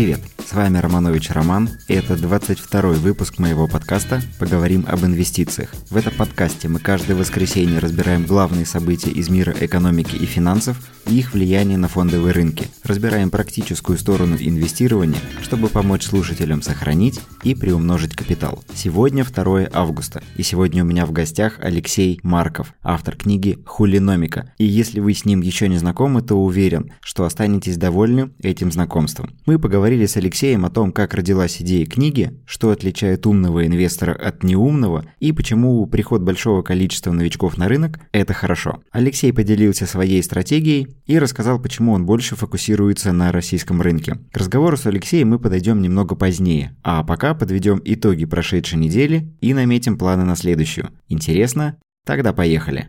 Привет, с вами Романович Роман, и это 22 выпуск моего подкаста «Поговорим об инвестициях». В этом подкасте мы каждое воскресенье разбираем главные события из мира экономики и финансов и их влияние на фондовые рынки, разбираем практическую сторону инвестирования, чтобы помочь слушателям сохранить и приумножить капитал. Сегодня 2 августа, и сегодня у меня в гостях Алексей Марков, автор книги «Хулиномика». И если вы с ним еще не знакомы, то уверен, что останетесь довольны этим знакомством. Мы поговорили с Алексеем о том, как родилась идея книги, что отличает умного инвестора от неумного и почему приход большого количества новичков на рынок – это хорошо. Алексей поделился своей стратегией и рассказал, почему он больше фокусируется на российском рынке. К разговору с Алексеем мы подойдем немного позднее, а пока подведем итоги прошедшей недели и наметим планы на следующую. Интересно? Тогда поехали.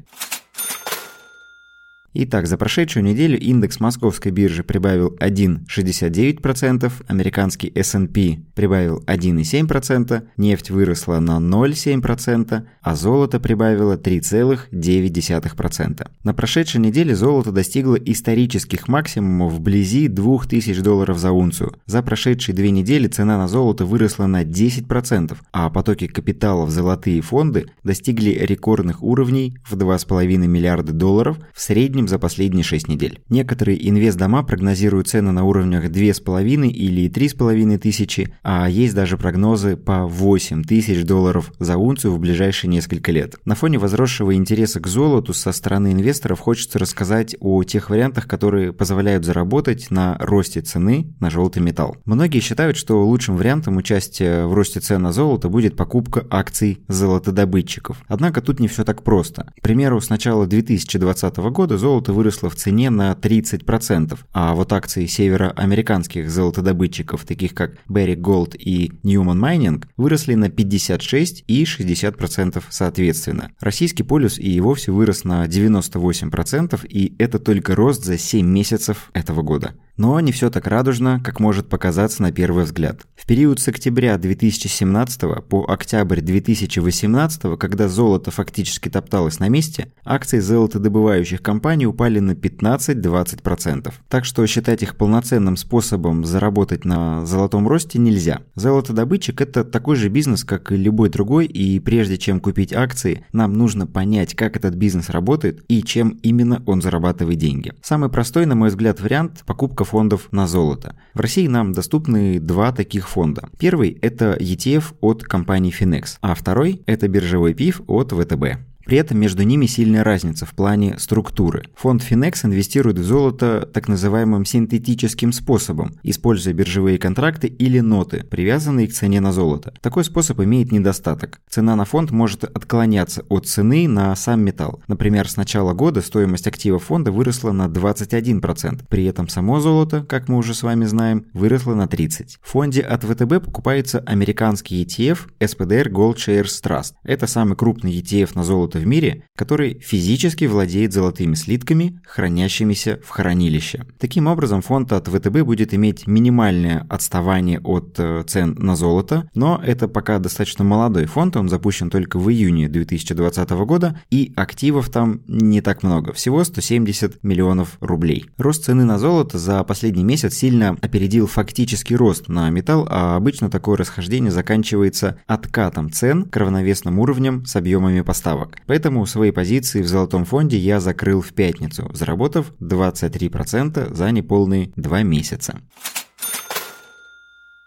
Итак, за прошедшую неделю индекс московской биржи прибавил 1,69%, американский S&P прибавил 1,7%, нефть выросла на 0,7%, а золото прибавило 3,9%. На прошедшей неделе золото достигло исторических максимумов вблизи 2000 долларов за унцию. За прошедшие две недели цена на золото выросла на 10%, а потоки капитала в золотые фонды достигли рекордных уровней в 2,5 миллиарда долларов в среднем среднем за последние 6 недель. Некоторые инвестдома прогнозируют цены на уровнях 2,5 или 3,5 тысячи, а есть даже прогнозы по 8 тысяч долларов за унцию в ближайшие несколько лет. На фоне возросшего интереса к золоту со стороны инвесторов хочется рассказать о тех вариантах, которые позволяют заработать на росте цены на желтый металл. Многие считают, что лучшим вариантом участия в росте цен на золото будет покупка акций золотодобытчиков. Однако тут не все так просто. К примеру, с начала 2020 года золото золото выросло в цене на 30%, а вот акции североамериканских золотодобытчиков, таких как Barrick Gold и Newman Mining, выросли на 56 и 60% соответственно. Российский полюс и вовсе вырос на 98%, и это только рост за 7 месяцев этого года. Но не все так радужно, как может показаться на первый взгляд. В период с октября 2017 по октябрь 2018, когда золото фактически топталось на месте, акции золотодобывающих компаний упали на 15-20%. Так что считать их полноценным способом заработать на золотом росте нельзя. Золотодобытчик – это такой же бизнес, как и любой другой, и прежде чем купить акции, нам нужно понять, как этот бизнес работает и чем именно он зарабатывает деньги. Самый простой, на мой взгляд, вариант – покупка фондов на золото. В России нам доступны два таких фонда. Первый – это ETF от компании Finex, а второй – это биржевой ПИФ от ВТБ. При этом между ними сильная разница в плане структуры. Фонд Finex инвестирует в золото так называемым синтетическим способом, используя биржевые контракты или ноты, привязанные к цене на золото. Такой способ имеет недостаток. Цена на фонд может отклоняться от цены на сам металл. Например, с начала года стоимость актива фонда выросла на 21%. При этом само золото, как мы уже с вами знаем, выросло на 30%. В фонде от ВТБ покупается американский ETF SPDR Gold Shares Trust. Это самый крупный ETF на золото в мире, который физически владеет золотыми слитками, хранящимися в хранилище. Таким образом, фонд от ВТБ будет иметь минимальное отставание от э, цен на золото, но это пока достаточно молодой фонд, он запущен только в июне 2020 года, и активов там не так много, всего 170 миллионов рублей. Рост цены на золото за последний месяц сильно опередил фактический рост на металл, а обычно такое расхождение заканчивается откатом цен к равновесным уровням с объемами поставок. Поэтому свои позиции в золотом фонде я закрыл в пятницу, заработав 23% за неполные два месяца.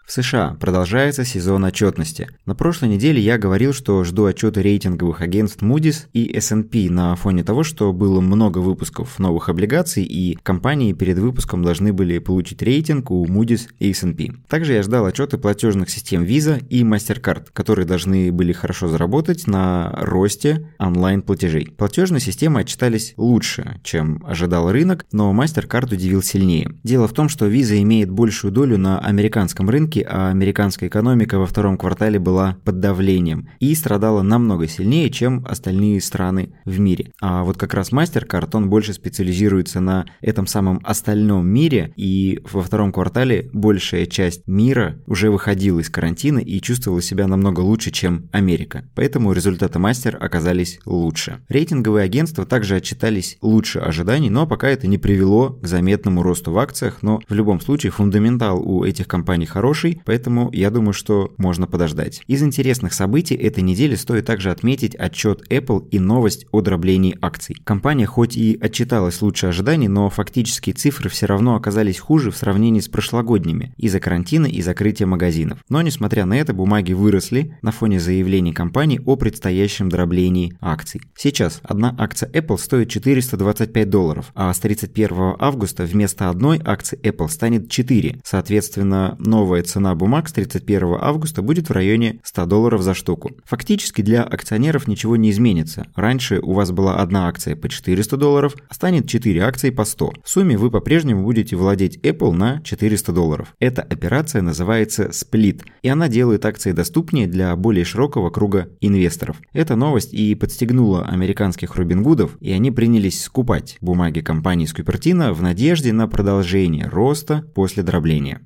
В США продолжается сезон отчетности. На прошлой неделе я говорил, что жду отчеты рейтинговых агентств Moody's и S&P на фоне того, что было много выпусков новых облигаций и компании перед выпуском должны были получить рейтинг у Moody's и S&P. Также я ждал отчеты платежных систем Visa и MasterCard, которые должны были хорошо заработать на росте онлайн-платежей. Платежные системы отчитались лучше, чем ожидал рынок, но MasterCard удивил сильнее. Дело в том, что Visa имеет большую долю на американском рынке рынки, а американская экономика во втором квартале была под давлением и страдала намного сильнее, чем остальные страны в мире. А вот как раз MasterCard, он больше специализируется на этом самом остальном мире, и во втором квартале большая часть мира уже выходила из карантина и чувствовала себя намного лучше, чем Америка. Поэтому результаты Мастер оказались лучше. Рейтинговые агентства также отчитались лучше ожиданий, но пока это не привело к заметному росту в акциях, но в любом случае фундаментал у этих компаний хороший, поэтому я думаю, что можно подождать. Из интересных событий этой недели стоит также отметить отчет Apple и новость о дроблении акций. Компания хоть и отчиталась лучше ожиданий, но фактические цифры все равно оказались хуже в сравнении с прошлогодними из-за карантина и закрытия магазинов. Но несмотря на это, бумаги выросли на фоне заявлений компании о предстоящем дроблении акций. Сейчас одна акция Apple стоит 425 долларов, а с 31 августа вместо одной акции Apple станет 4. Соответственно, новая цена бумаг с 31 августа будет в районе 100 долларов за штуку. Фактически для акционеров ничего не изменится. Раньше у вас была одна акция по 400 долларов, а станет 4 акции по 100. В сумме вы по-прежнему будете владеть Apple на 400 долларов. Эта операция называется сплит, и она делает акции доступнее для более широкого круга инвесторов. Эта новость и подстегнула американских Робингудов, и они принялись скупать бумаги компании Скупертина в надежде на продолжение роста после дробления.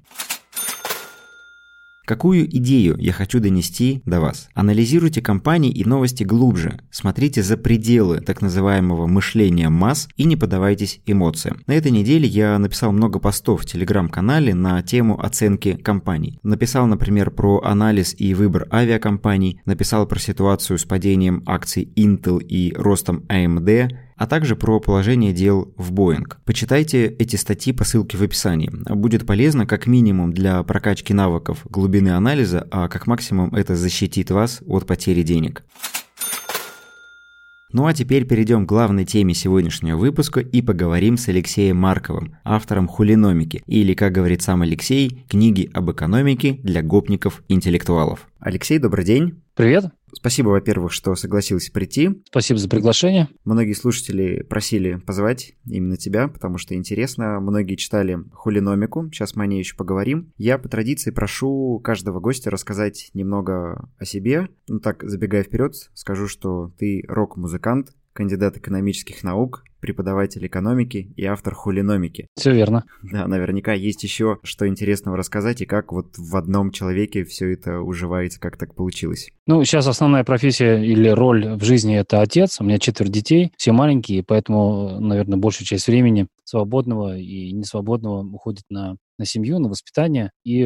Какую идею я хочу донести до вас? Анализируйте компании и новости глубже. Смотрите за пределы так называемого мышления масс и не поддавайтесь эмоциям. На этой неделе я написал много постов в телеграм-канале на тему оценки компаний. Написал, например, про анализ и выбор авиакомпаний, написал про ситуацию с падением акций Intel и ростом AMD, а также про положение дел в Boeing. Почитайте эти статьи по ссылке в описании. Будет полезно как минимум для прокачки навыков глубины анализа, а как максимум это защитит вас от потери денег. Ну а теперь перейдем к главной теме сегодняшнего выпуска и поговорим с Алексеем Марковым, автором «Хулиномики», или, как говорит сам Алексей, книги об экономике для гопников-интеллектуалов. Алексей, добрый день. Привет. Спасибо, во-первых, что согласился прийти. Спасибо за приглашение. Многие слушатели просили позвать именно тебя, потому что интересно. Многие читали хулиномику, сейчас мы о ней еще поговорим. Я по традиции прошу каждого гостя рассказать немного о себе. Ну так, забегая вперед, скажу, что ты рок-музыкант, кандидат экономических наук, преподаватель экономики и автор хулиномики. Все верно. Да, наверняка есть еще что интересного рассказать и как вот в одном человеке все это уживается, как так получилось. Ну, сейчас основная профессия или роль в жизни – это отец. У меня четверо детей, все маленькие, поэтому, наверное, большую часть времени свободного и несвободного уходит на на семью, на воспитание, и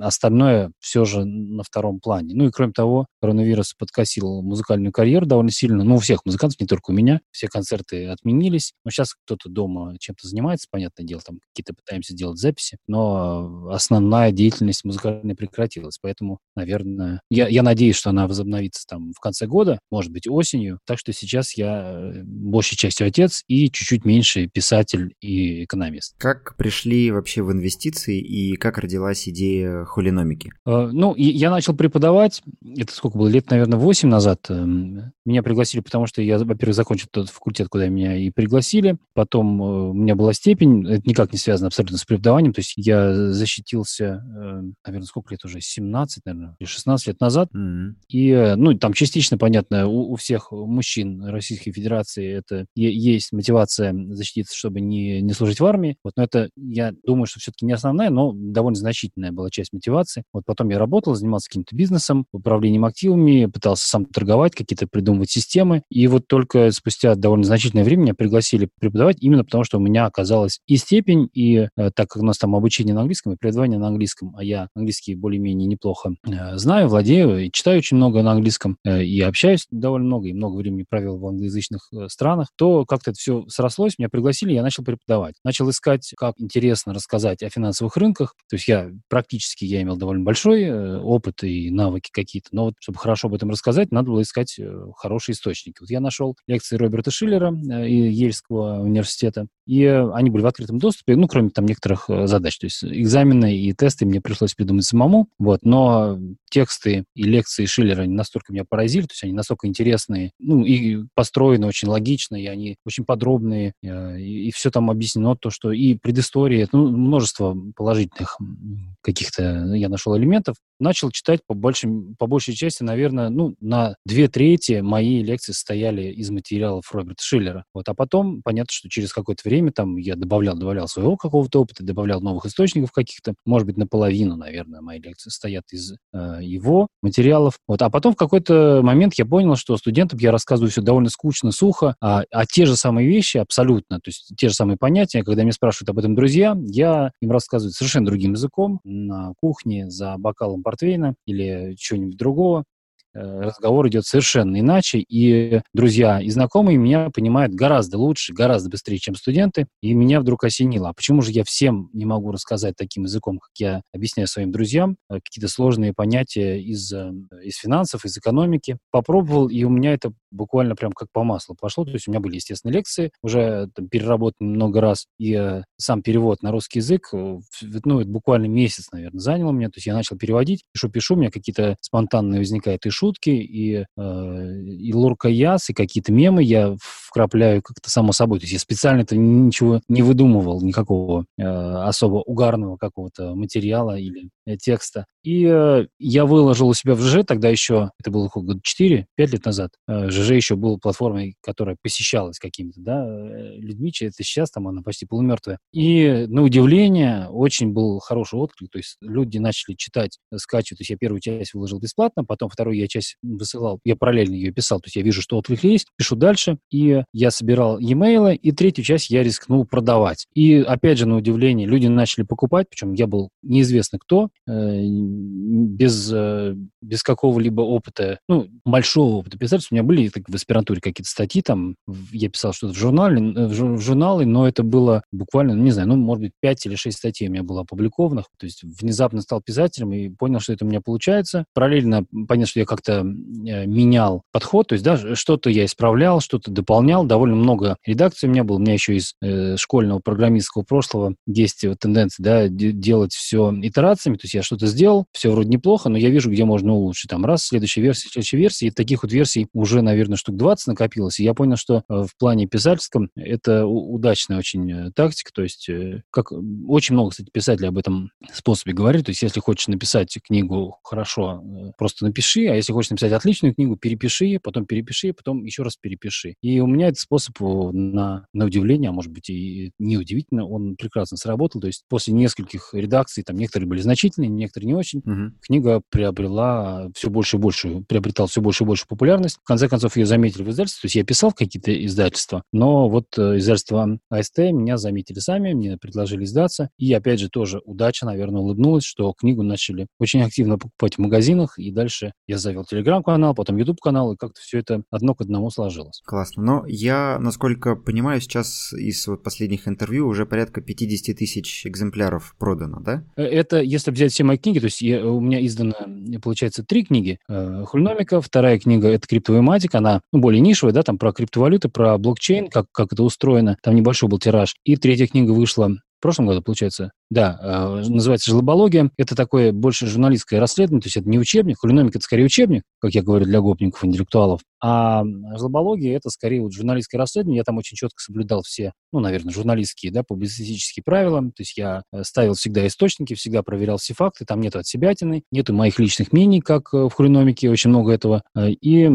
остальное все же на втором плане. Ну и кроме того, коронавирус подкосил музыкальную карьеру довольно сильно, ну у всех музыкантов, не только у меня, все концерты отменились, но сейчас кто-то дома чем-то занимается, понятное дело, там какие-то пытаемся делать записи, но основная деятельность музыкальная прекратилась, поэтому, наверное, я, я надеюсь, что она возобновится там в конце года, может быть, осенью, так что сейчас я э, большей частью отец и чуть-чуть меньше писатель и экономист. Как пришли вообще в инвестиции и как родилась идея хулиномики? Э, ну, я начал преподавать, это сколько было, лет, наверное, 8 назад. Эм, меня пригласили, потому что я, во-первых, закончил тот факультет, куда меня и пригласили. Потом э, у меня была степень, это никак не связано абсолютно с преподаванием, то есть я защитился, э, наверное, сколько лет уже, 17, наверное, или 16 лет назад. Mm-hmm. И, ну, там частично, понятно, у, у всех мужчин Российской Федерации это есть мотивация защититься, чтобы не, не служить в армии. Вот, но это, я думаю, что все-таки не основная, но довольно значительная была часть мотивации. Вот потом я работал, занимался каким-то бизнесом, управлением активами, пытался сам торговать, какие-то придумывать системы. И вот только спустя довольно значительное время меня пригласили преподавать именно потому, что у меня оказалась и степень, и э, так как у нас там обучение на английском и преподавание на английском, а я английский более-менее неплохо э, знаю, владею, и читаю очень много на английском, э, и общаюсь довольно много, и много времени провел в англоязычных странах, то как-то это все срослось, меня пригласили, я начал преподавать. Начал искать, как интересно рассказать о финансовых рынках. То есть я практически, я имел довольно большой опыт и навыки какие-то, но вот чтобы хорошо об этом рассказать, надо было искать хорошие источники. Вот я нашел лекции Роберта Шиллера и Ельского университета, и они были в открытом доступе, ну, кроме там некоторых задач. То есть экзамены и тесты мне пришлось придумать самому, вот, но тексты и лекции Шиллера они настолько меня поразили, то есть они настолько интересные, ну, и построены очень логично, и они очень подробные, и, и все там объяснено, то, что и предыстория, ну, множество положительных каких-то я нашел элементов, начал читать по, большим, по большей части, наверное, ну, на две трети мои лекции состояли из материалов Роберта Шиллера. Вот, а потом, понятно, что через какое-то время там я добавлял, добавлял своего какого-то опыта, добавлял новых источников каких-то, может быть, наполовину, наверное, мои лекции состоят из э, его материалов. Вот, а потом в какой-то момент я понял, что студентам я рассказываю все довольно скучно, сухо, а, а те же самые вещи абсолютно, то есть те же самые понятия, когда меня спрашивают об этом друзья, я им рассказываю совершенно другим языком на кухне за бокалом портвейна или чего-нибудь другого, разговор идет совершенно иначе, и друзья и знакомые меня понимают гораздо лучше, гораздо быстрее, чем студенты, и меня вдруг осенило. А почему же я всем не могу рассказать таким языком, как я объясняю своим друзьям, э, какие-то сложные понятия из, э, из финансов, из экономики? Попробовал, и у меня это буквально прям как по маслу пошло. То есть у меня были, естественно, лекции, уже там, переработаны много раз, и э, сам перевод на русский язык, ну, это буквально месяц, наверное, занял меня. То есть я начал переводить, пишу-пишу, у меня какие-то спонтанные возникают и шутки, и, э, и лурка яс, и какие-то мемы я вкрапляю как-то само собой. То есть я специально это ничего не выдумывал, никакого э, особо угарного какого-то материала или текста. И э, я выложил у себя в ЖЖ, тогда еще, это было года 4-5 лет назад, э, ЖЖ еще был платформой, которая посещалась какими-то да, э, людьми, это сейчас там она почти полумертвая. И на удивление очень был хороший отклик, то есть люди начали читать, скачивать, то есть я первую часть выложил бесплатно, потом вторую я часть высылал, я параллельно ее писал, то есть я вижу, что отклик есть, пишу дальше, и я собирал e-mail, и третью часть я рискнул продавать. И опять же, на удивление, люди начали покупать, причем я был неизвестно кто, без, без какого-либо опыта, ну, большого опыта писательства. У меня были так, в аспирантуре какие-то статьи, там, я писал что-то в, журнале, э, в журналы, но это было буквально, ну, не знаю, ну, может быть, 5 или 6 статей у меня было опубликованных. То есть внезапно стал писателем и понял, что это у меня получается. Параллельно понял, что я как-то э, менял подход, то есть, да, что-то я исправлял, что-то дополнял. Довольно много редакций у меня было. У меня еще из э, школьного программистского прошлого есть тенденция, да, делать все итерациями. То есть я что-то сделал, все вроде неплохо, но я вижу, где можно улучшить. Там раз, следующая версия, следующая версия. И таких вот версий уже, наверное, штук 20 накопилось. И я понял, что э, в плане писательском это удачная очень э, тактика. То есть, э, как очень много, кстати, писателей об этом способе говорили. То есть, если хочешь написать книгу хорошо, просто напиши, а если хочешь написать отличную книгу, перепиши, потом перепиши, потом еще раз перепиши. И у меня этот способ на, на удивление, а может быть и неудивительно, он прекрасно сработал. То есть после нескольких редакций, там некоторые были значительные, некоторые не очень, угу. книга приобрела все больше и больше, приобретала все больше и больше популярность. В конце концов, ее заметили в издательстве. То есть я писал какие-то издательства, но вот э, издательство АСТ меня заметили сами, мне предложили издаться. И опять же тоже удача, наверное, улыбнулась, что книгу начали очень активно покупать в магазинах. И дальше я завел телеграм-канал, потом YouTube-канал, и как-то все это одно к одному сложилось. Классно. Но я, насколько понимаю, сейчас из вот последних интервью уже порядка 50 тысяч экземпляров продано, да? Э, это если взять все мои книги, то есть я, у меня издано, получается, три книги. Э, Хульномика, вторая книга — это криптовая матика, она ну, более нишевая, да, там про криптовалюты, про блокчейн, как, как это устроено, там небольшой был тираж. И третья книга вышла в прошлом году, получается, да, э, называется «Жлобология». Это такое больше журналистское расследование, то есть это не учебник. Хулиномика – это скорее учебник, как я говорю, для гопников, интеллектуалов. А жлобология – это скорее вот журналистское расследование. Я там очень четко соблюдал все, ну, наверное, журналистские, да, публицистические правила. То есть я э, ставил всегда источники, всегда проверял все факты. Там нету отсебятины, нету моих личных мнений, как э, в хулиномике, очень много этого. И э,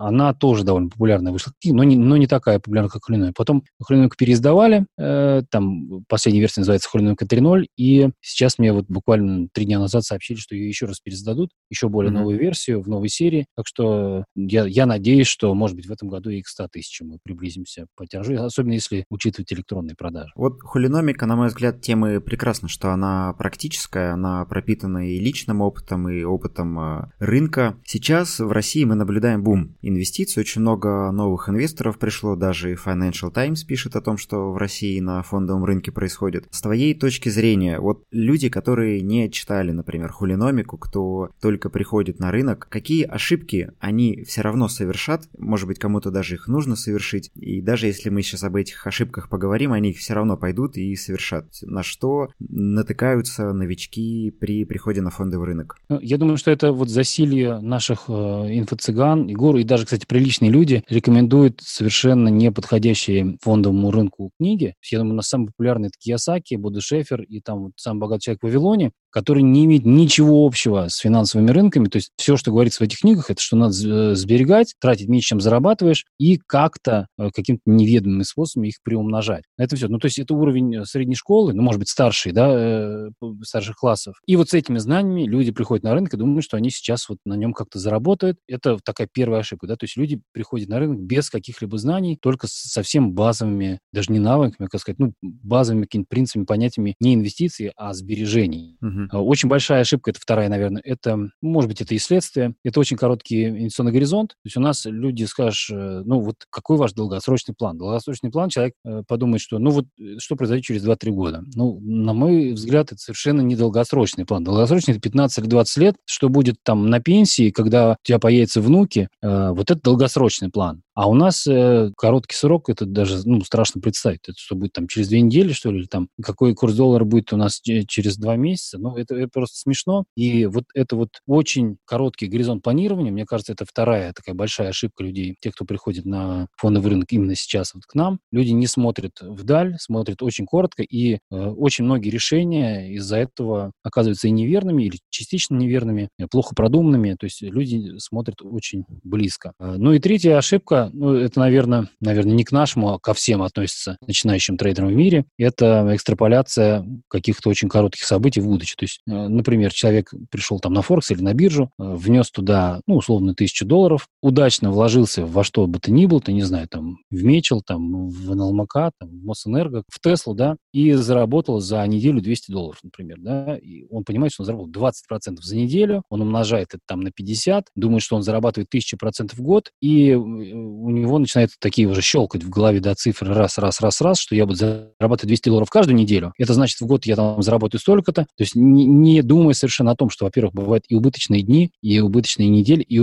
она тоже довольно популярная вышла, но не, но не такая популярная, как хулиномика. Потом хулиномику переиздавали, э, там последняя версия называется Хулиномика 3.0, и сейчас мне вот буквально три дня назад сообщили, что ее еще раз пересдадут, еще более mm-hmm. новую версию в новой серии. Так что я, я надеюсь, что, может быть, в этом году и к 100 тысячам мы приблизимся по тиражу, особенно если учитывать электронные продажи. Вот хулиномика, на мой взгляд, темы прекрасна, что она практическая, она пропитана и личным опытом, и опытом э, рынка. Сейчас в России мы наблюдаем бум инвестиций, очень много новых инвесторов пришло, даже Financial Times пишет о том, что в России на фондовом рынке происходит. С твоей точки зрения, вот люди, которые не читали, например, хулиномику, кто только приходит на рынок, какие ошибки они все равно совершат, может быть, кому-то даже их нужно совершить, и даже если мы сейчас об этих ошибках поговорим, они все равно пойдут и совершат. На что натыкаются новички при приходе на фондовый рынок? Ну, я думаю, что это вот засилье наших э, инфо-цыган, и гуру, и даже, кстати, приличные люди рекомендуют совершенно неподходящие фондовому рынку книги. Я думаю, у нас самые популярные это Киясаки, Будда Шефер и там вот «Самый богатый человек в Вавилоне», который не имеет ничего общего с финансовыми рынками. То есть все, что говорится в этих книгах, это что надо э, сберегать, тратить меньше, чем зарабатываешь, и как-то э, каким-то неведомыми способами их приумножать. Это все. Ну, то есть это уровень э, средней школы, ну, может быть, старший, да, старших классов. И вот с этими знаниями люди приходят на рынок и думают, что они сейчас вот на нем как-то заработают. Это такая первая ошибка, да, то есть люди приходят на рынок без каких-либо знаний, только с совсем базовыми, даже не навыками, как сказать, ну, базовыми какими-то принципами, понятиями не инвестиций, а сбережений. Uh-huh. Угу. Очень большая ошибка, это вторая, наверное, это, может быть, это и следствие, это очень короткий инвестиционный горизонт. То есть у нас люди скажут, э, ну вот какой ваш долгосрочный план? Долгосрочный план, человек э, подумает, что ну вот что произойдет через 2-3 года. Ну, на мой взгляд, это совершенно не долгосрочный план. Долгосрочный – это 15 или 20 лет, что будет там на пенсии, когда у тебя появятся внуки, вот это долгосрочный план. А у нас э, короткий срок, это даже ну, страшно представить. Это что будет там через две недели, что ли, или там какой курс доллара будет у нас через два месяца. Ну, это, это просто смешно. И вот это вот очень короткий горизонт планирования, мне кажется, это вторая такая большая ошибка людей, тех, кто приходит на фондовый рынок именно сейчас вот к нам. Люди не смотрят вдаль, смотрят очень коротко, и э, очень многие решения из-за этого оказываются и неверными, или частично неверными, плохо продуманными. То есть люди смотрят очень близко. Э, ну и третья ошибка ну, это, наверное, наверное, не к нашему, а ко всем относится начинающим трейдерам в мире. Это экстраполяция каких-то очень коротких событий в будущее. То есть, э, например, человек пришел там на Форекс или на биржу, э, внес туда, ну, условно, тысячу долларов, удачно вложился во что бы то ни было, ты не знаю, там, в Мечел, там, в НЛМК, там, в Мосэнерго, в Теслу, да, и заработал за неделю 200 долларов, например, да, и он понимает, что он заработал 20% за неделю, он умножает это там на 50, думает, что он зарабатывает 1000% в год, и э, у него начинает такие уже щелкать в голове, да, цифры раз, раз, раз, раз, что я буду зарабатывать 200 долларов каждую неделю. Это значит, в год я там заработаю столько-то. То есть не, не думая совершенно о том, что, во-первых, бывают и убыточные дни, и убыточные недели, и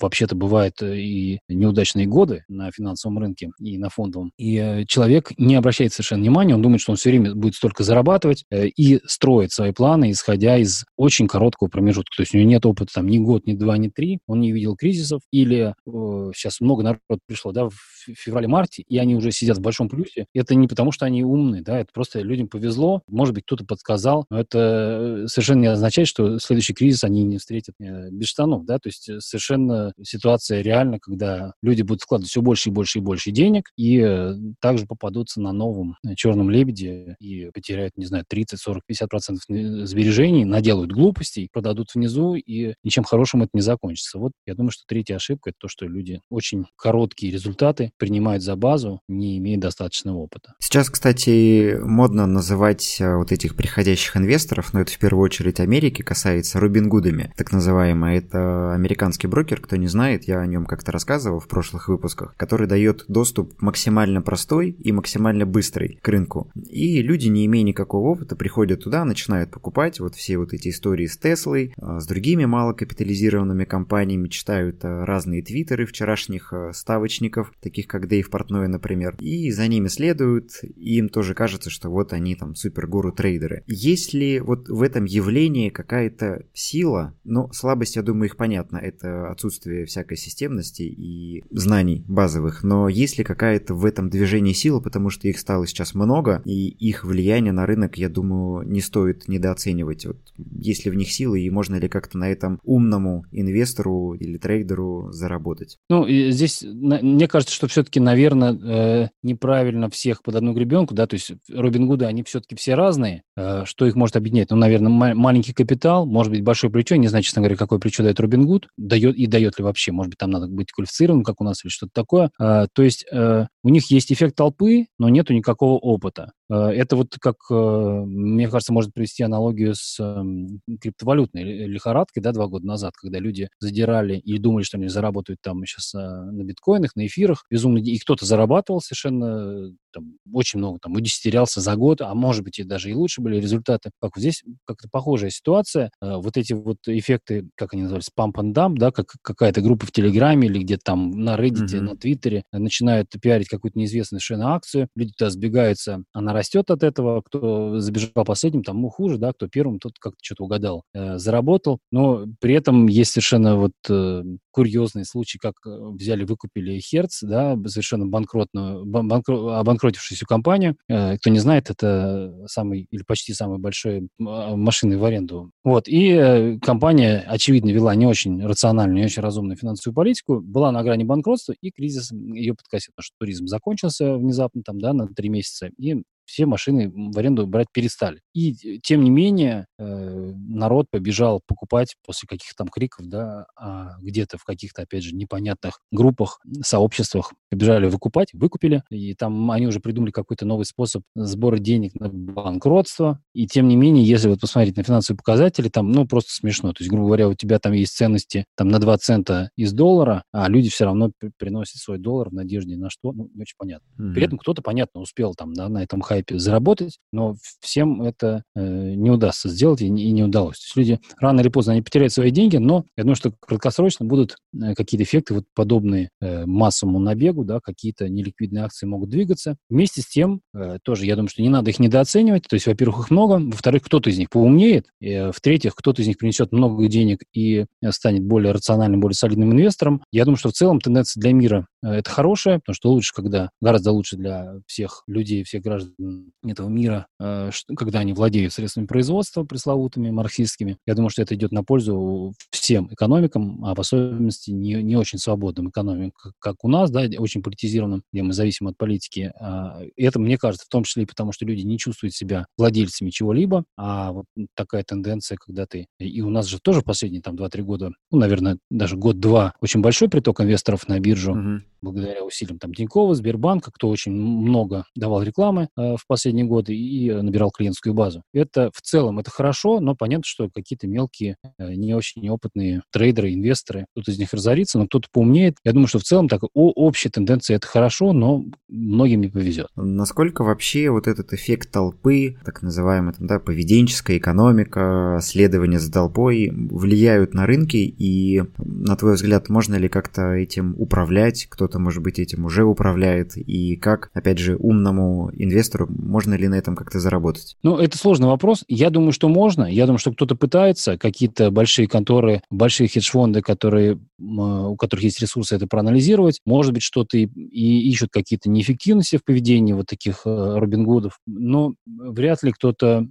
вообще-то бывают э, и неудачные годы на финансовом рынке и на фондовом. И э, человек не обращает совершенно внимания, он думает, что он все время будет столько зарабатывать э, и строит свои планы, исходя из очень короткого промежутка. То есть у него нет опыта там ни год, ни два, ни три, он не видел кризисов, или э, сейчас много народ пришло, да, в феврале-марте, и они уже сидят в большом плюсе. Это не потому, что они умные, да, это просто людям повезло, может быть, кто-то подсказал, но это совершенно не означает, что следующий кризис они не встретят э, без штанов, да, то есть э, совершенно ситуация реальна, когда люди будут вкладывать все больше и больше и больше денег, и также попадутся на новом черном лебеде и потеряют, не знаю, 30, 40, 50 процентов сбережений, наделают глупостей, продадут внизу, и ничем хорошим это не закончится. Вот я думаю, что третья ошибка — это то, что люди очень короткие результаты принимают за базу, не имея достаточного опыта. Сейчас, кстати, модно называть э, вот этих приходящих инвесторов, но это в первую очередь Америки касается Робингудами, так называемый. Это американский брокер, кто не знает, я о нем как-то рассказывал в прошлых выпусках, который дает доступ максимально простой и максимально быстрый к рынку. И люди, не имея никакого опыта, приходят туда, начинают покупать вот все вот эти истории с Теслой, э, с другими малокапитализированными компаниями, читают э, разные твиттеры вчерашних ставочников, таких как Дэйв Портной, например, и за ними следуют, и им тоже кажется, что вот они там супергуру трейдеры. Есть ли вот в этом явлении какая-то сила, но слабость, я думаю, их понятно, это отсутствие всякой системности и знаний базовых, но есть ли какая-то в этом движении сила, потому что их стало сейчас много, и их влияние на рынок, я думаю, не стоит недооценивать. Вот есть ли в них силы, и можно ли как-то на этом умному инвестору или трейдеру заработать? Ну, здесь, мне кажется, что все-таки, наверное, э, неправильно всех под одну гребенку, да, то есть Робин Гуды, они все-таки все разные, э, что их может объединять? Ну, наверное, ма- маленький капитал, может быть, большое плечо, не знаю, честно говоря, какое плечо дает Робин Гуд, дает и дает ли вообще, может быть, там надо быть квалифицированным, как у нас, или что-то такое. Э, то есть э, у них есть эффект толпы, но нету никакого опыта. Э, это вот как, э, мне кажется, может привести аналогию с эм, криптовалютной лихорадкой, да, два года назад, когда люди задирали и думали, что они заработают там сейчас э, на биткоинах, на эфирах, безумно, и кто-то зарабатывал совершенно там, очень много там удесятерялся за год, а может быть и даже и лучше были результаты. Как вот здесь как-то похожая ситуация. Вот эти вот эффекты, как они назывались, pump and dump, да, как какая-то группа в Телеграме или где-то там на Reddit, mm-hmm. на Твиттере начинают пиарить какую-то неизвестную совершенно акцию, люди туда сбегаются, она растет от этого, кто забежал последним, тому хуже, да, кто первым, тот как-то что-то угадал, э, заработал, но при этом есть совершенно вот э, курьезный случай, как э, взяли, выкупили Hertz, да, совершенно банкротную, банкро, обанкротившуюся компанию. Э, кто не знает, это самый или почти самый большой а, машины в аренду. Вот, и э, компания, очевидно, вела не очень рациональную, не очень разумную финансовую политику, была на грани банкротства, и кризис ее подкосил, потому что туризм закончился внезапно там, да, на три месяца, и все машины в аренду брать перестали. И, тем не менее, э, народ побежал покупать после каких-то там криков, да, а где-то в каких-то, опять же, непонятных группах, сообществах побежали выкупать, выкупили, и там они уже придумали какой-то новый способ сбора денег на банкротство. И, тем не менее, если вот посмотреть на финансовые показатели, там, ну, просто смешно. То есть, грубо говоря, у тебя там есть ценности там на 2 цента из доллара, а люди все равно приносят свой доллар в надежде на что, ну, не очень понятно. Mm-hmm. При этом кто-то, понятно, успел там, да, на этом хайпе заработать, но всем это э, не удастся сделать и не, и не удалось. То есть люди рано или поздно они потеряют свои деньги, но я думаю, что краткосрочно будут э, какие-то эффекты вот подобные э, массовому набегу, да, какие-то неликвидные акции могут двигаться. Вместе с тем, э, тоже я думаю, что не надо их недооценивать. То есть, во-первых, их много, во-вторых, кто-то из них поумнеет, и, в-третьих, кто-то из них принесет много денег и станет более рациональным, более солидным инвестором. Я думаю, что в целом тенденция для мира э, это хорошая, потому что лучше, когда гораздо лучше для всех людей, всех граждан этого мира, э, когда они владеют средствами производства пресловутыми, марксистскими. Я думаю, что это идет на пользу всем экономикам, а в особенности не, не очень свободным экономикам, как у нас, да, очень политизированным, где мы зависим от политики. А, это, мне кажется, в том числе и потому, что люди не чувствуют себя владельцами чего-либо, а вот такая тенденция, когда ты... И у нас же тоже последние там 2-3 года, ну, наверное, даже год-два, очень большой приток инвесторов на биржу, mm-hmm. благодаря усилиям там Тинькова, Сбербанка, кто очень много давал рекламы э, в последние годы и набирал клиентскую базу. Это в целом это хорошо, но понятно, что какие-то мелкие, э, не очень опытные трейдеры, инвесторы, кто-то из них разорится, но кто-то поумнеет. Я думаю, что в целом так о, общая тенденция это хорошо, но многим не повезет. Насколько вообще вот этот эффект толпы, так называемая там, да, поведенческая экономика, следование за толпой, влияют на рынки, и, на твой взгляд, можно ли как-то этим управлять? Кто-то, может быть, этим уже управляет, и как, опять же, умному инвестору можно ли на этом как-то заработать? Ну, это сложный вопрос. Я думаю, что можно. Я думаю, что кто-то пытается, какие-то большие конторы, большие хедж-фонды, которые, у которых есть ресурсы это проанализировать, может быть, что-то и, и ищут какие-то неэффективности в поведении вот таких э, Робин Гудов, но вряд ли кто-то,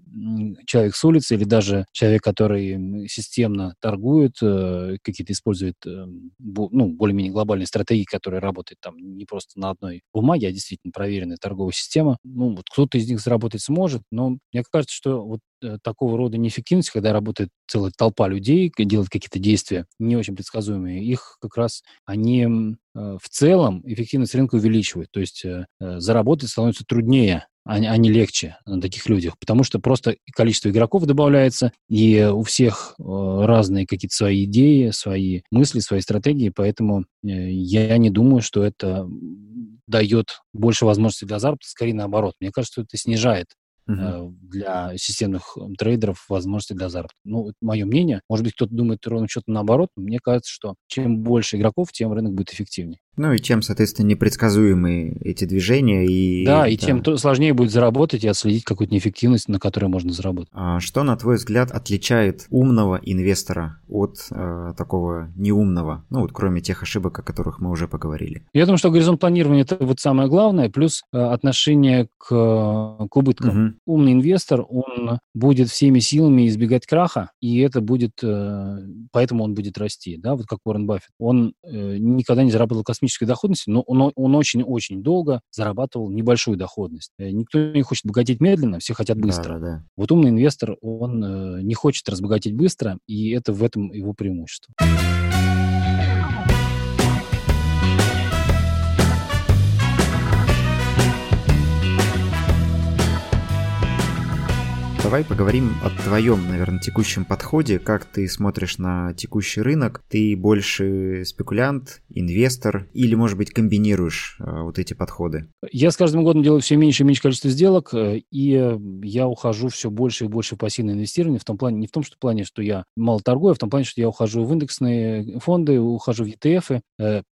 человек с улицы или даже человек, который системно торгует, э, какие-то использует э, ну, более-менее глобальные стратегии, которые работают там не просто на одной бумаге, а действительно проверенная торговая система. Ну, вот кто-то из них заработать сможет, но мне кажется, что вот Э, такого рода неэффективность, когда работает целая толпа людей, делает какие-то действия не очень предсказуемые, их как раз они э, в целом эффективность рынка увеличивают. То есть э, заработать становится труднее, а, а не легче на таких людях, потому что просто количество игроков добавляется, и у всех разные какие-то свои идеи, свои мысли, свои стратегии, поэтому я не думаю, что это дает больше возможностей для заработка, скорее наоборот. Мне кажется, что это снижает угу. для системных трейдеров возможности для заработка. Ну, мое мнение. Может быть, кто-то думает ровно что-то наоборот. Мне кажется, что чем больше игроков, тем рынок будет эффективнее. Ну и чем, соответственно, непредсказуемые эти движения. И, да, и да. тем сложнее будет заработать и отследить какую-то неэффективность, на которой можно заработать. А что, на твой взгляд, отличает умного инвестора от э, такого неумного? Ну вот кроме тех ошибок, о которых мы уже поговорили. Я думаю, что горизонт планирования – это вот самое главное, плюс э, отношение к, к убыткам. Угу. Умный инвестор, он будет всеми силами избегать краха, и это будет, э, поэтому он будет расти, да, вот как Уоррен Баффет. Он э, никогда не заработал космической доходности, но он, очень-очень долго зарабатывал небольшую доходность. Э, никто не хочет богатеть медленно, все хотят быстро. Да, да. Вот умный инвестор, он э, не хочет разбогатеть быстро, и это в этом его преимущество. Давай поговорим о твоем, наверное, текущем подходе. Как ты смотришь на текущий рынок? Ты больше спекулянт, инвестор или, может быть, комбинируешь э, вот эти подходы? Я с каждым годом делаю все меньше и меньше количество сделок, э, и я ухожу все больше и больше в пассивное инвестирование в том плане, не в том что плане, что я мало торгую, а в том плане, что я ухожу в индексные фонды, ухожу в ETF.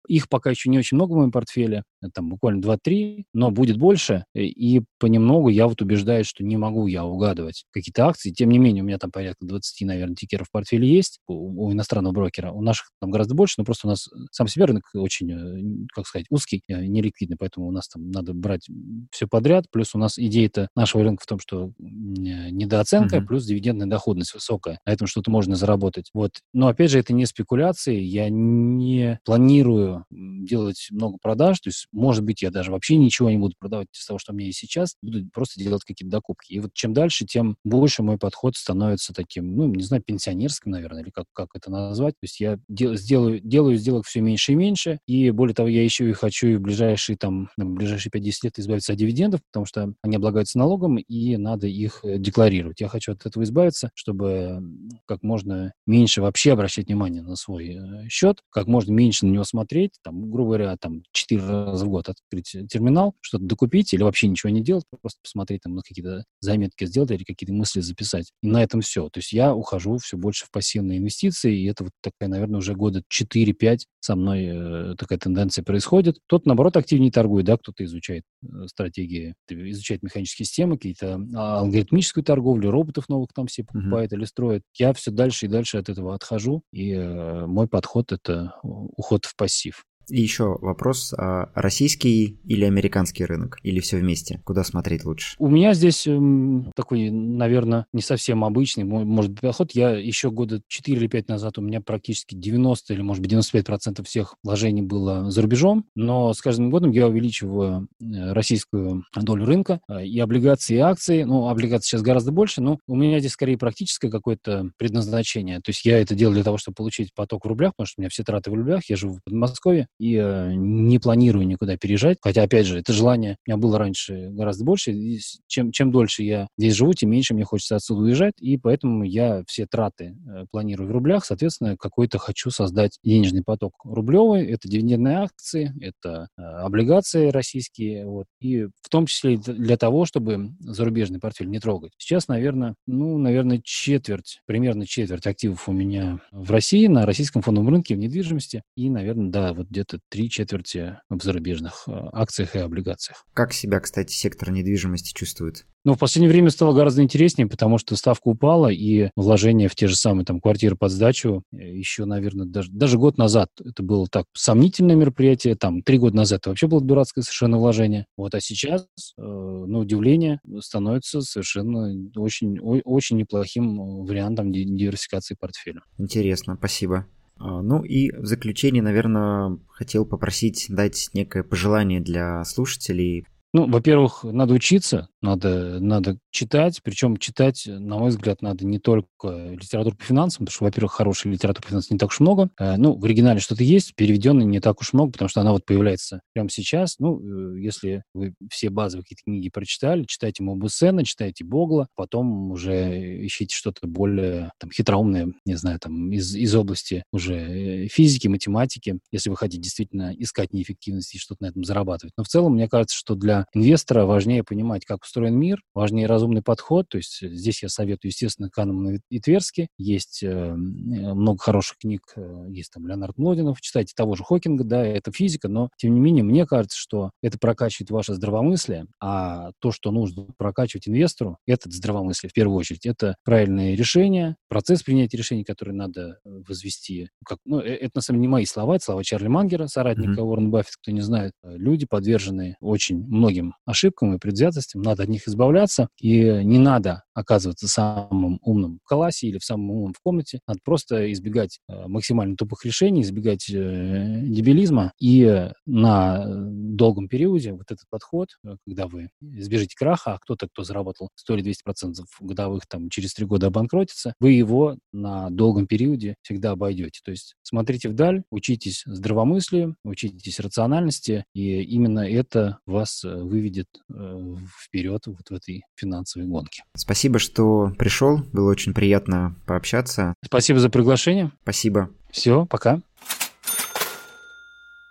Э, их пока еще не очень много в моем портфеле, э, там буквально 2-3, но будет больше, э, и понемногу я вот убеждаюсь, что не могу я угадывать какие-то акции. Тем не менее, у меня там порядка 20, наверное, тикеров в портфеле есть у, у иностранного брокера. У наших там гораздо больше, но просто у нас сам себе рынок очень, как сказать, узкий, неликвидный, поэтому у нас там надо брать все подряд. Плюс у нас идея-то нашего рынка в том, что недооценка, uh-huh. плюс дивидендная доходность высокая. На этом что-то можно заработать. Вот. Но, опять же, это не спекуляции. Я не планирую делать много продаж. То есть, может быть, я даже вообще ничего не буду продавать из того, что у меня есть сейчас. Буду просто делать какие-то докупки. И вот чем дальше, тем больше мой подход становится таким, ну, не знаю, пенсионерским, наверное, или как, как это назвать. То есть я дел, сделаю, делаю сделок все меньше и меньше. И более того, я еще и хочу в ближайшие, там, в ближайшие 5-10 лет избавиться от дивидендов, потому что они облагаются налогом, и надо их э, декларировать. Я хочу от этого избавиться, чтобы как можно меньше вообще обращать внимание на свой э, счет, как можно меньше на него смотреть, там, грубо говоря, там, 4 раза в год открыть терминал, что-то докупить или вообще ничего не делать, просто посмотреть, там, на какие-то заметки сделать или какие-то мысли записать. И на этом все. То есть я ухожу все больше в пассивные инвестиции, и это вот такая, наверное, уже года 4-5 со мной э, такая тенденция происходит. Кто-то, наоборот, активнее торгует, да, кто-то изучает э, стратегии, изучает механические системы, какие-то а, алгоритмическую торговлю, роботов новых там все покупает mm-hmm. или строит. Я все дальше и дальше от этого отхожу, и э, мой подход — это уход в пассив. И еще вопрос, а российский или американский рынок? Или все вместе? Куда смотреть лучше? У меня здесь эм, такой, наверное, не совсем обычный, может быть, подход. Я еще года 4 или 5 назад у меня практически 90 или, может быть, 95% всех вложений было за рубежом, но с каждым годом я увеличиваю э, российскую долю рынка э, и облигации, и акции. Ну, облигаций сейчас гораздо больше, но у меня здесь скорее практическое какое-то предназначение. То есть я это делаю для того, чтобы получить поток в рублях, потому что у меня все траты в рублях, я живу в Подмосковье, и э, не планирую никуда переезжать. Хотя, опять же, это желание у меня было раньше гораздо больше. И чем, чем дольше я здесь живу, тем меньше мне хочется отсюда уезжать, и поэтому я все траты э, планирую в рублях. Соответственно, какой-то хочу создать денежный поток рублевый. Это дивидендные акции, это э, облигации российские, вот, и в том числе для того, чтобы зарубежный портфель не трогать. Сейчас, наверное, ну, наверное, четверть, примерно четверть активов у меня в России, на российском фондовом рынке в недвижимости, и, наверное, да, вот где-то где-то три четверти в зарубежных э, акциях и облигациях. Как себя, кстати, сектор недвижимости чувствует? Ну, в последнее время стало гораздо интереснее, потому что ставка упала, и вложение в те же самые там квартиры под сдачу э, еще, наверное, даже, даже год назад это было так сомнительное мероприятие, там, три года назад это вообще было дурацкое совершенно вложение. Вот, а сейчас, э, на удивление, становится совершенно очень, очень неплохим вариантом диверсификации портфеля. Интересно, спасибо. А, ну и в заключение, наверное, хотел попросить дать некое пожелание для слушателей. Ну, во-первых, надо учиться, надо, надо читать, причем читать, на мой взгляд, надо не только литературу по финансам, потому что, во-первых, хорошей литературы по финансам не так уж много. Э, ну, в оригинале что-то есть, переведенной не так уж много, потому что она вот появляется прямо сейчас. Ну, э, если вы все базовые какие-то книги прочитали, читайте Мобусена, читайте Богла, потом уже ищите что-то более там, хитроумное, не знаю, там, из, из области уже э, физики, математики, если вы хотите действительно искать неэффективность и что-то на этом зарабатывать. Но в целом, мне кажется, что для инвестора важнее понимать, как устроен мир, важнее разумный подход. То есть здесь я советую, естественно, Канеман и Тверски. Есть э, много хороших книг, э, есть там Леонард Млодинов. Читайте того же Хокинга, да, это физика, но тем не менее, мне кажется, что это прокачивает ваше здравомыслие, а то, что нужно прокачивать инвестору, это здравомыслие в первую очередь. Это правильные решения, процесс принятия решений, который надо э, возвести. Как, ну, это на самом деле не мои слова, это слова Чарли Мангера, соратника mm-hmm. Уоррена Баффета, кто не знает. Люди подвержены очень многим ошибкам и предвзятостям, надо от них избавляться, и не надо оказываться самым умным в классе или в самом умном в комнате, надо просто избегать э, максимально тупых решений, избегать э, дебилизма, и на долгом периоде вот этот подход, э, когда вы избежите краха, а кто-то, кто заработал 100 или 200 процентов годовых, там, через три года обанкротится, вы его на долгом периоде всегда обойдете. То есть смотрите вдаль, учитесь здравомыслию, учитесь рациональности, и именно это вас выведет вперед вот в этой финансовой гонке. Спасибо, что пришел. Было очень приятно пообщаться. Спасибо за приглашение. Спасибо. Все, пока.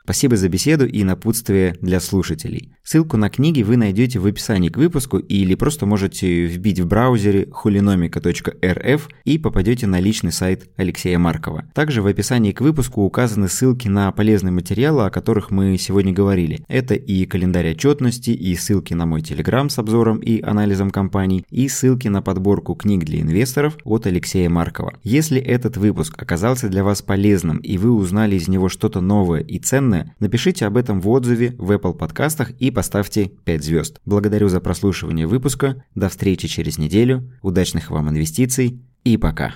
Спасибо за беседу и напутствие для слушателей. Ссылку на книги вы найдете в описании к выпуску или просто можете вбить в браузере hulinomica.rf и попадете на личный сайт Алексея Маркова. Также в описании к выпуску указаны ссылки на полезные материалы, о которых мы сегодня говорили. Это и календарь отчетности, и ссылки на мой телеграм с обзором и анализом компаний, и ссылки на подборку книг для инвесторов от Алексея Маркова. Если этот выпуск оказался для вас полезным и вы узнали из него что-то новое и ценное, напишите об этом в отзыве в Apple подкастах и поставьте 5 звезд. Благодарю за прослушивание выпуска. До встречи через неделю. Удачных вам инвестиций и пока.